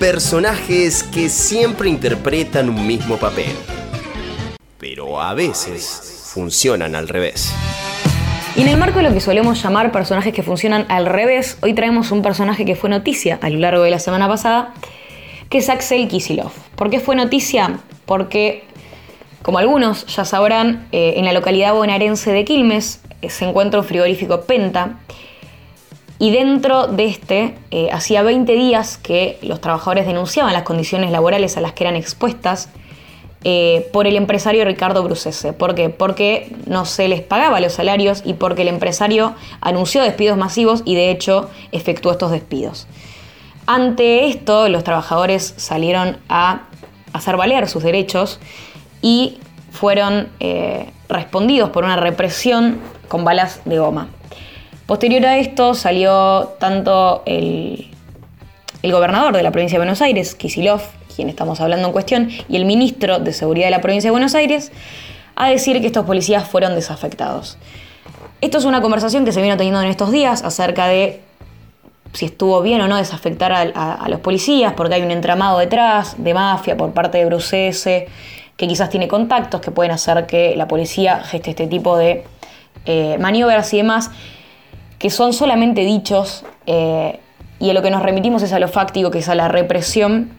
personajes que siempre interpretan un mismo papel, pero a veces funcionan al revés. Y en el marco de lo que solemos llamar personajes que funcionan al revés, hoy traemos un personaje que fue noticia a lo largo de la semana pasada, que es Axel Kisilov. ¿Por qué fue noticia? Porque, como algunos ya sabrán, eh, en la localidad bonaerense de Quilmes eh, se encuentra un frigorífico Penta, y dentro de este, eh, hacía 20 días que los trabajadores denunciaban las condiciones laborales a las que eran expuestas eh, por el empresario Ricardo Brucese. ¿Por qué? Porque no se les pagaba los salarios y porque el empresario anunció despidos masivos y de hecho efectuó estos despidos. Ante esto, los trabajadores salieron a hacer valer sus derechos y fueron eh, respondidos por una represión con balas de goma. Posterior a esto salió tanto el, gobernador de la provincia de Buenos Aires, Kisilov, quien estamos hablando en cuestión, y el ministro de Seguridad de la provincia de Buenos Aires, a decir que estos policías fueron desafectados. Esto es una conversación que se vino teniendo en estos días acerca de si estuvo bien o no desafectar a, los policías, porque hay un entramado detrás de mafia por parte de Brucese, que quizás tiene contactos que pueden hacer que la policía geste este tipo de eh, maniobras y demás, que son solamente dichos eh, y a lo que nos remitimos es a lo fáctico, que es a la represión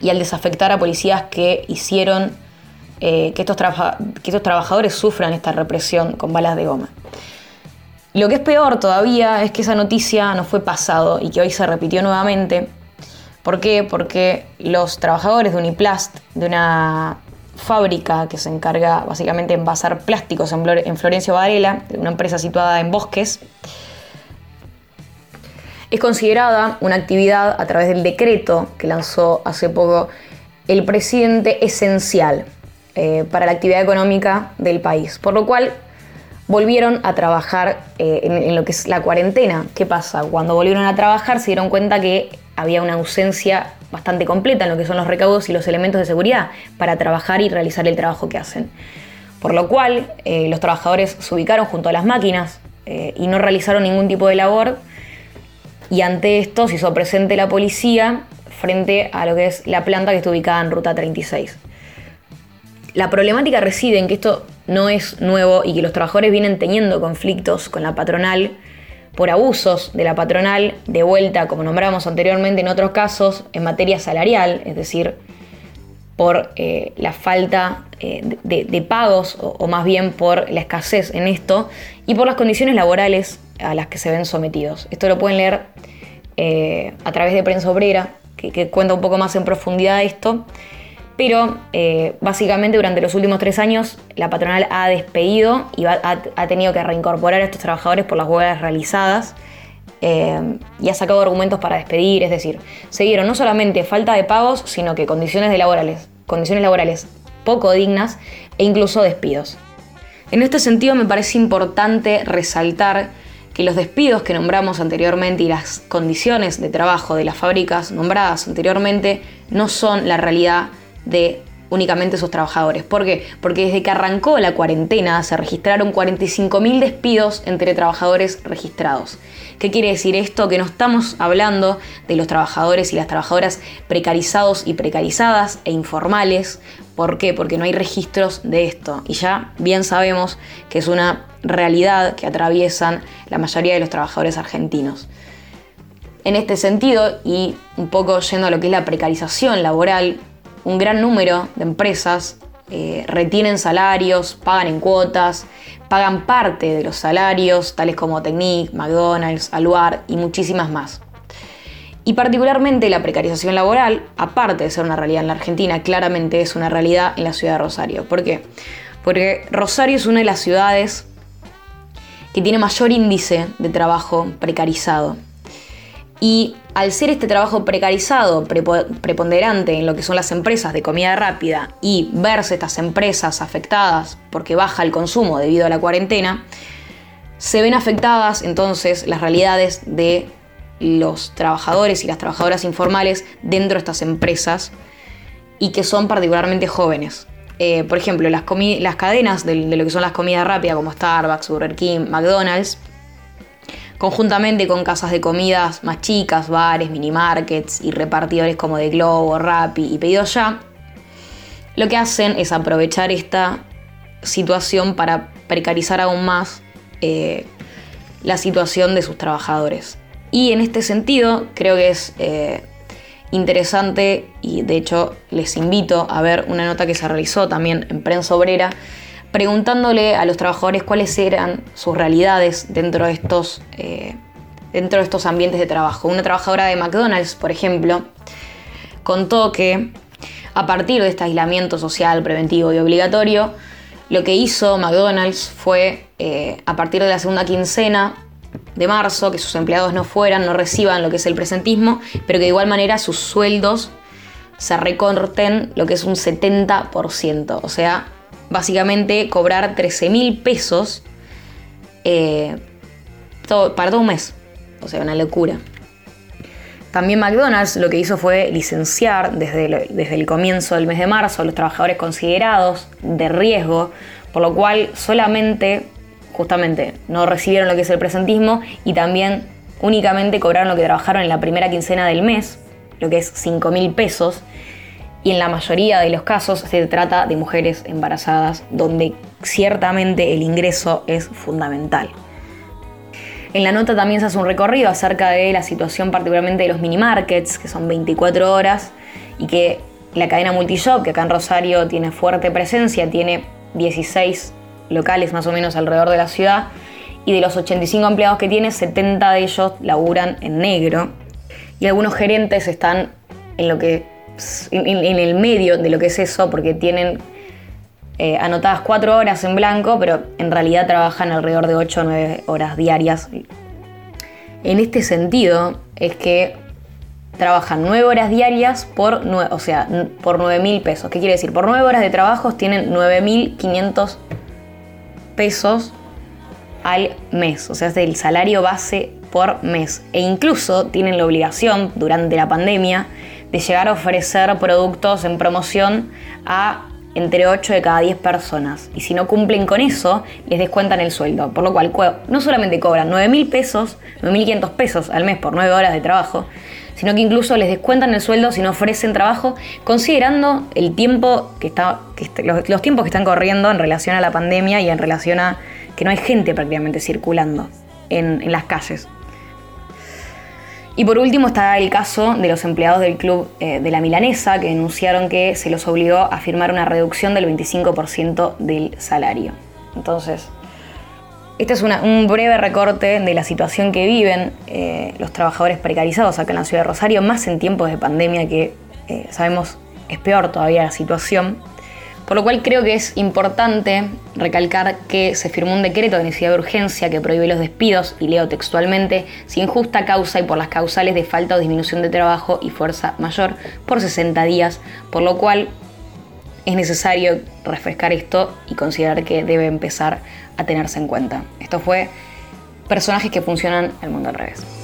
y al desafectar a policías que hicieron eh, que, estos trabajadores sufran esta represión con balas de goma. Lo que es peor todavía es que esa noticia no fue pasado y que hoy se repitió nuevamente. ¿Por qué? Porque los trabajadores de Uniplast, de una fábrica que se encarga básicamente de envasar plásticos en Florencio Varela, una empresa situada en Bosques, es considerada una actividad a través del decreto que lanzó hace poco el presidente esencial eh, para la actividad económica del país, por lo cual volvieron a trabajar eh, en, lo que es la cuarentena. ¿Qué pasa? Cuando volvieron a trabajar se dieron cuenta que había una ausencia bastante completa en lo que son los recaudos y los elementos de seguridad para trabajar y realizar el trabajo que hacen. Por lo cual eh, los trabajadores se ubicaron junto a las máquinas y no realizaron ningún tipo de labor y ante esto se hizo presente la policía frente a lo que es la planta que está ubicada en Ruta 36. La problemática reside en que esto no es nuevo y que los trabajadores vienen teniendo conflictos con la patronal por abusos de la patronal, de vuelta, como nombramos anteriormente en otros casos, en materia salarial, es decir, por eh, la falta eh, de, pagos o, más bien por la escasez en esto y por las condiciones laborales a las que se ven sometidos. Esto lo pueden leer eh, a través de Prensa Obrera, que, cuenta un poco más en profundidad esto. Pero eh, básicamente durante los últimos tres años la patronal ha despedido y ha, tenido que reincorporar a estos trabajadores por las huelgas realizadas. Eh, y ha sacado argumentos para despedir, es decir, se dieron no solamente falta de pagos, sino que condiciones, laborales, condiciones laborales poco dignas e incluso despidos. En este sentido me parece importante resaltar que los despidos que nombramos anteriormente y las condiciones de trabajo de las fábricas nombradas anteriormente no son la realidad de únicamente sus trabajadores. ¿Por qué? Porque desde que arrancó la cuarentena se registraron 45.000 despidos entre trabajadores registrados. ¿Qué quiere decir esto? Que no estamos hablando de los trabajadores y las trabajadoras precarizados y precarizadas e informales. ¿Por qué? Porque no hay registros de esto. Y ya bien sabemos que es una realidad que atraviesan la mayoría de los trabajadores argentinos. En este sentido, y un poco yendo a lo que es la precarización laboral, un gran número de empresas eh, retienen salarios, pagan en cuotas, pagan parte de los salarios, tales como Technic, McDonald's, Aluar y muchísimas más. Y particularmente la precarización laboral, aparte de ser una realidad en la Argentina, claramente es una realidad en la ciudad de Rosario. ¿Por qué? Porque Rosario es una de las ciudades que tiene mayor índice de trabajo precarizado. Y al ser este trabajo precarizado, preponderante en lo que son las empresas de comida rápida y verse estas empresas afectadas porque baja el consumo debido a la cuarentena, se ven afectadas entonces las realidades de los trabajadores y las trabajadoras informales dentro de estas empresas y que son particularmente jóvenes. Eh, por ejemplo, las, las cadenas de, de, lo que son las comidas rápidas como Starbucks, Burger King, McDonald's, conjuntamente con casas de comidas más chicas, bares, mini markets y repartidores como de Globo, Rappi y Pedido Ya, lo que hacen es aprovechar esta situación para precarizar aún más eh, la situación de sus trabajadores. Y en este sentido, creo que es eh, interesante y de hecho les invito a ver una nota que se realizó también en Prensa Obrera preguntándole a los trabajadores cuáles eran sus realidades dentro de estos, eh, dentro de estos ambientes de trabajo. Una trabajadora de McDonald's, por ejemplo, contó que a partir de este aislamiento social preventivo y obligatorio, lo que hizo McDonald's fue, eh, a partir de la segunda quincena de marzo, que sus empleados no fueran, no reciban lo que es el presentismo, pero que de igual manera sus sueldos se recorten lo que es un 70%. O sea, básicamente cobrar 13 mil pesos eh, para todo un mes. O sea, una locura. También McDonald's lo que hizo fue licenciar desde, desde el comienzo del mes de marzo a los trabajadores considerados de riesgo, por lo cual solamente, justamente, no recibieron lo que es el presentismo y también únicamente cobraron lo que trabajaron en la primera quincena del mes, lo que es 5 mil pesos, y en la mayoría de los casos se trata de mujeres embarazadas, donde ciertamente el ingreso es fundamental. En la nota también se hace un recorrido acerca de la situación particularmente de los mini markets, que son 24 horas, y que la cadena Multishop, que acá en Rosario tiene fuerte presencia, tiene 16 locales más o menos alrededor de la ciudad, y de los 85 empleados que tiene, 70 de ellos laburan en negro, y algunos gerentes están en lo que en, el medio de lo que es eso, porque tienen eh, anotadas cuatro horas en blanco, pero en realidad trabajan alrededor de 8 o 9 horas diarias. En este sentido, es que trabajan 9 horas diarias por, o sea, por 9 mil pesos. ¿Qué quiere decir? Por 9 horas de trabajo tienen 9.500 pesos al mes. O sea, es el salario base por mes. E incluso tienen la obligación durante la pandemia de llegar a ofrecer productos en promoción a entre 8 de cada 10 personas. Y si no cumplen con eso, les descuentan el sueldo. Por lo cual, no solamente cobran 9 mil pesos, 9.500 pesos al mes por 9 horas de trabajo, sino que incluso les descuentan el sueldo si no ofrecen trabajo, considerando el tiempo que está, los, tiempos que están corriendo en relación a la pandemia y en relación a que no hay gente prácticamente circulando en, en las calles. Y por último está el caso de los empleados del club eh, de la Milanesa que denunciaron que se los obligó a firmar una reducción del 25% del salario. Entonces, este es un breve recorte de la situación que viven eh, los trabajadores precarizados acá en la ciudad de Rosario, más en tiempos de pandemia que eh, sabemos es peor todavía la situación. Por lo cual creo que es importante recalcar que se firmó un decreto de necesidad de urgencia que prohíbe los despidos, y leo textualmente, sin justa causa y por las causales de falta o disminución de trabajo y fuerza mayor por 60 días, por lo cual es necesario refrescar esto y considerar que debe empezar a tenerse en cuenta. Esto fue personajes que funcionan el mundo al revés.